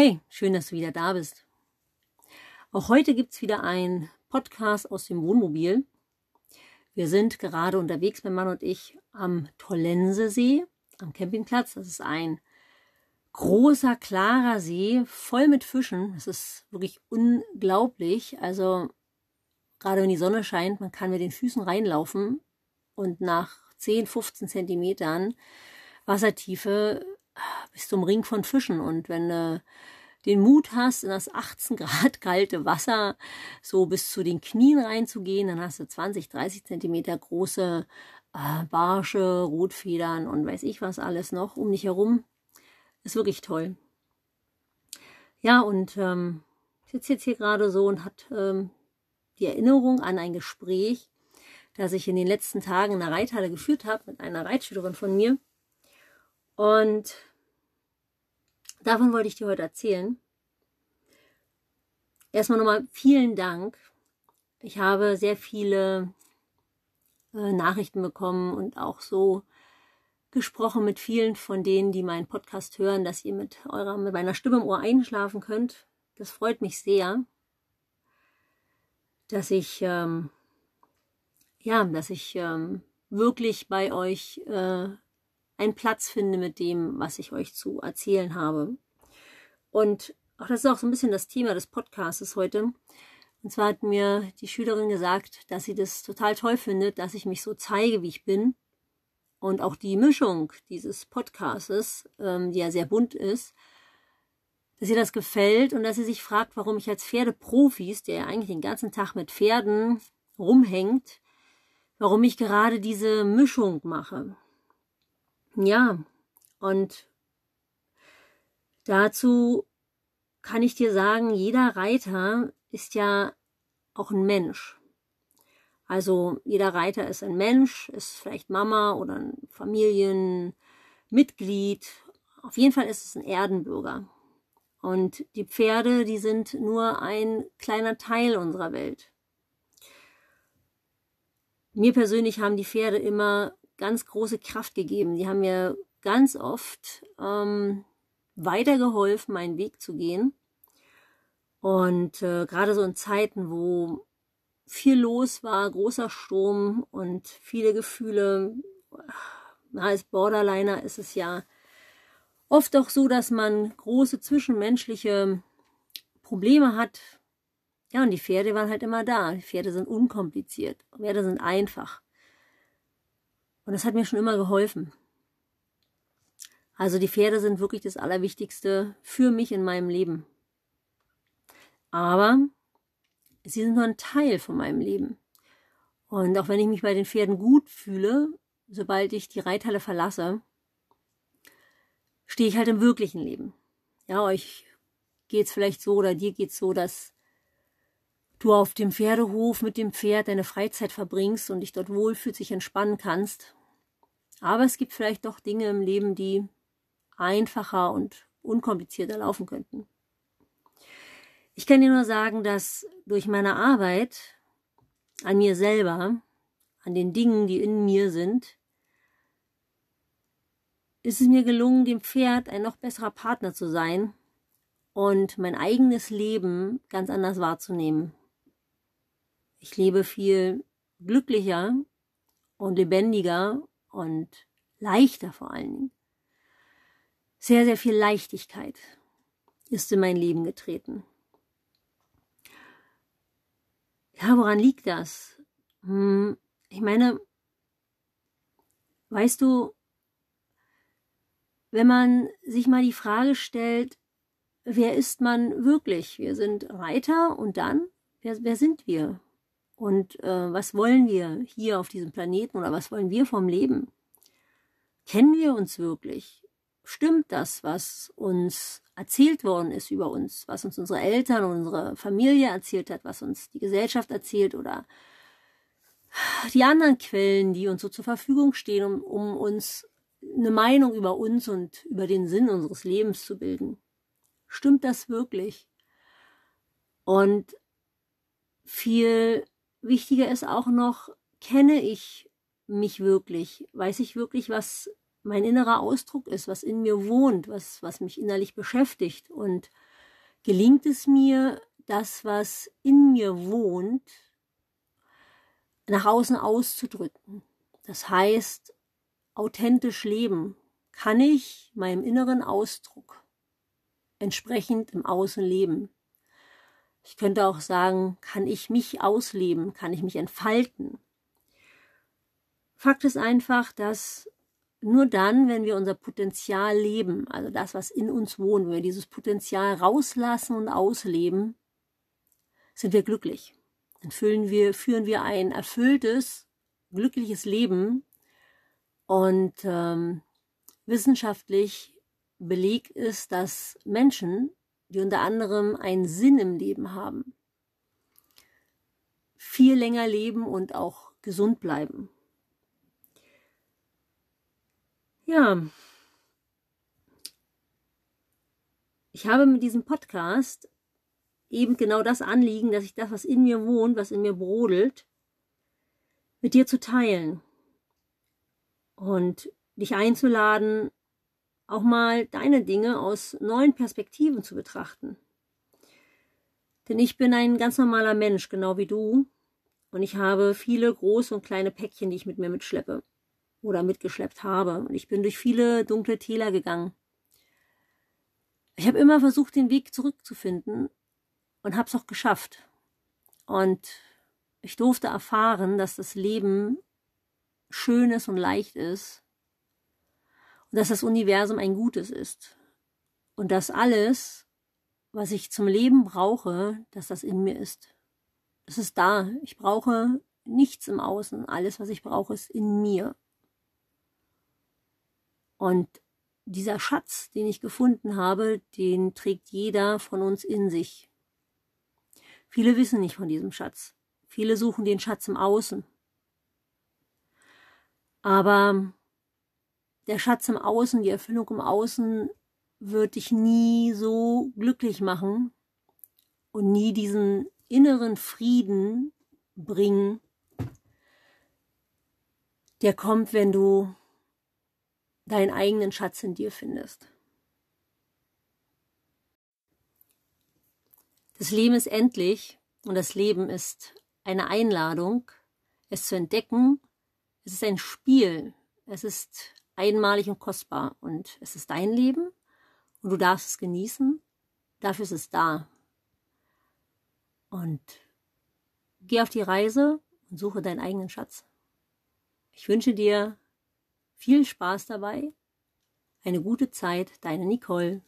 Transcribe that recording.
Hey, schön, dass du wieder da bist. Auch heute gibt's wieder ein Podcast aus dem Wohnmobil. Wir sind gerade unterwegs, mein Mann und ich, am Tollensesee, am Campingplatz. Das ist ein großer, klarer See, voll mit Fischen. Es ist wirklich unglaublich. Also, gerade wenn die Sonne scheint, man kann mit den Füßen reinlaufen und nach 10, 15 Zentimetern Wassertiefe bist du umringt von Fischen. Und wenn du den Mut hast, in das 18 Grad kalte Wasser so bis zu den Knien reinzugehen, dann hast du 20, 30 Zentimeter große äh, Barsche, Rotfedern und weiß ich was alles noch um dich herum. Ist wirklich toll. Ja, und ähm, ich sitze jetzt hier gerade so und hat ähm, die Erinnerung an ein Gespräch, das ich in den letzten Tagen in der Reithalle geführt habe mit einer Reitschülerin von mir. Und davon wollte ich dir heute erzählen. Erstmal nochmal vielen Dank. Ich habe sehr viele äh, Nachrichten bekommen und auch so gesprochen mit vielen von denen, die meinen Podcast hören, dass ihr mit eurer, mit meiner Stimme im Ohr einschlafen könnt. Das freut mich sehr, dass ich, ähm, ja, dass ich ähm, wirklich bei euch äh, einen Platz finde mit dem, was ich euch zu erzählen habe. Und auch das ist auch so ein bisschen das Thema des Podcasts heute. Und zwar hat mir die Schülerin gesagt, dass sie das total toll findet, dass ich mich so zeige, wie ich bin. Und auch die Mischung dieses Podcastes, ähm, die ja sehr bunt ist, dass ihr das gefällt und dass sie sich fragt, warum ich als Pferdeprofis, der ja eigentlich den ganzen Tag mit Pferden rumhängt, warum ich gerade diese Mischung mache. Ja, und dazu kann ich dir sagen, jeder Reiter ist ja auch ein Mensch. Also jeder Reiter ist ein Mensch, ist vielleicht Mama oder ein Familienmitglied. Auf jeden Fall ist es ein Erdenbürger. Und die Pferde, die sind nur ein kleiner Teil unserer Welt. Mir persönlich haben die Pferde immer ganz große Kraft gegeben. Die haben mir ganz oft ähm, weitergeholfen, meinen Weg zu gehen. Und äh, gerade so in Zeiten, wo viel los war, großer Sturm und viele Gefühle, na, als Borderliner ist es ja oft auch so, dass man große zwischenmenschliche Probleme hat. Ja, und die Pferde waren halt immer da. Die Pferde sind unkompliziert. Pferde sind einfach. Und das hat mir schon immer geholfen. Also die Pferde sind wirklich das Allerwichtigste für mich in meinem Leben. Aber sie sind nur ein Teil von meinem Leben. Und auch wenn ich mich bei den Pferden gut fühle, sobald ich die Reithalle verlasse, stehe ich halt im wirklichen Leben. Ja, euch geht's vielleicht so oder dir geht's so, dass du auf dem Pferdehof mit dem Pferd deine Freizeit verbringst und dich dort wohlfühlst, dich entspannen kannst. Aber es gibt vielleicht doch Dinge im Leben, die einfacher und unkomplizierter laufen könnten. Ich kann dir nur sagen, dass durch meine Arbeit an mir selber, an den Dingen, die in mir sind, ist es mir gelungen, dem Pferd ein noch besserer Partner zu sein und mein eigenes Leben ganz anders wahrzunehmen. Ich lebe viel glücklicher und lebendiger und leichter vor allen Dingen. Sehr, sehr viel Leichtigkeit ist in mein Leben getreten. Ja, woran liegt das? Hm, ich meine, weißt du, wenn man sich mal die Frage stellt, wer ist man wirklich? Wir sind Reiter und dann, wer, wer sind wir? Und äh, was wollen wir hier auf diesem Planeten oder was wollen wir vom Leben? Kennen wir uns wirklich? Stimmt das, was uns erzählt worden ist über uns, was uns unsere Eltern unsere Familie erzählt hat, was uns die Gesellschaft erzählt oder die anderen Quellen, die uns so zur Verfügung stehen, um, um uns eine Meinung über uns und über den Sinn unseres Lebens zu bilden. Stimmt das wirklich? Und viel wichtiger ist auch noch, kenne ich mich wirklich? Weiß ich wirklich, was mein innerer Ausdruck ist, was in mir wohnt, was, was mich innerlich beschäftigt und gelingt es mir, das, was in mir wohnt, nach außen auszudrücken. Das heißt, authentisch leben kann ich meinem inneren Ausdruck entsprechend im Außen leben. Ich könnte auch sagen, kann ich mich ausleben, kann ich mich entfalten. Fakt ist einfach, dass nur dann, wenn wir unser Potenzial leben, also das, was in uns wohnt, wenn wir dieses Potenzial rauslassen und ausleben, sind wir glücklich. Dann fühlen wir, führen wir ein erfülltes, glückliches Leben. Und ähm, wissenschaftlich belegt ist, dass Menschen, die unter anderem einen Sinn im Leben haben, viel länger leben und auch gesund bleiben. Ja, ich habe mit diesem Podcast eben genau das Anliegen, dass ich das, was in mir wohnt, was in mir brodelt, mit dir zu teilen und dich einzuladen, auch mal deine Dinge aus neuen Perspektiven zu betrachten. Denn ich bin ein ganz normaler Mensch, genau wie du, und ich habe viele große und kleine Päckchen, die ich mit mir mitschleppe oder mitgeschleppt habe. Und ich bin durch viele dunkle Täler gegangen. Ich habe immer versucht, den Weg zurückzufinden und habe es auch geschafft. Und ich durfte erfahren, dass das Leben schön ist und leicht ist und dass das Universum ein Gutes ist und dass alles, was ich zum Leben brauche, dass das in mir ist. Es ist da. Ich brauche nichts im Außen. Alles, was ich brauche, ist in mir. Und dieser Schatz, den ich gefunden habe, den trägt jeder von uns in sich. Viele wissen nicht von diesem Schatz. Viele suchen den Schatz im Außen. Aber der Schatz im Außen, die Erfüllung im Außen wird dich nie so glücklich machen und nie diesen inneren Frieden bringen, der kommt, wenn du deinen eigenen Schatz in dir findest. Das Leben ist endlich und das Leben ist eine Einladung, es zu entdecken. Es ist ein Spiel. Es ist einmalig und kostbar und es ist dein Leben und du darfst es genießen. Dafür ist es da. Und geh auf die Reise und suche deinen eigenen Schatz. Ich wünsche dir viel Spaß dabei, eine gute Zeit, deine Nicole.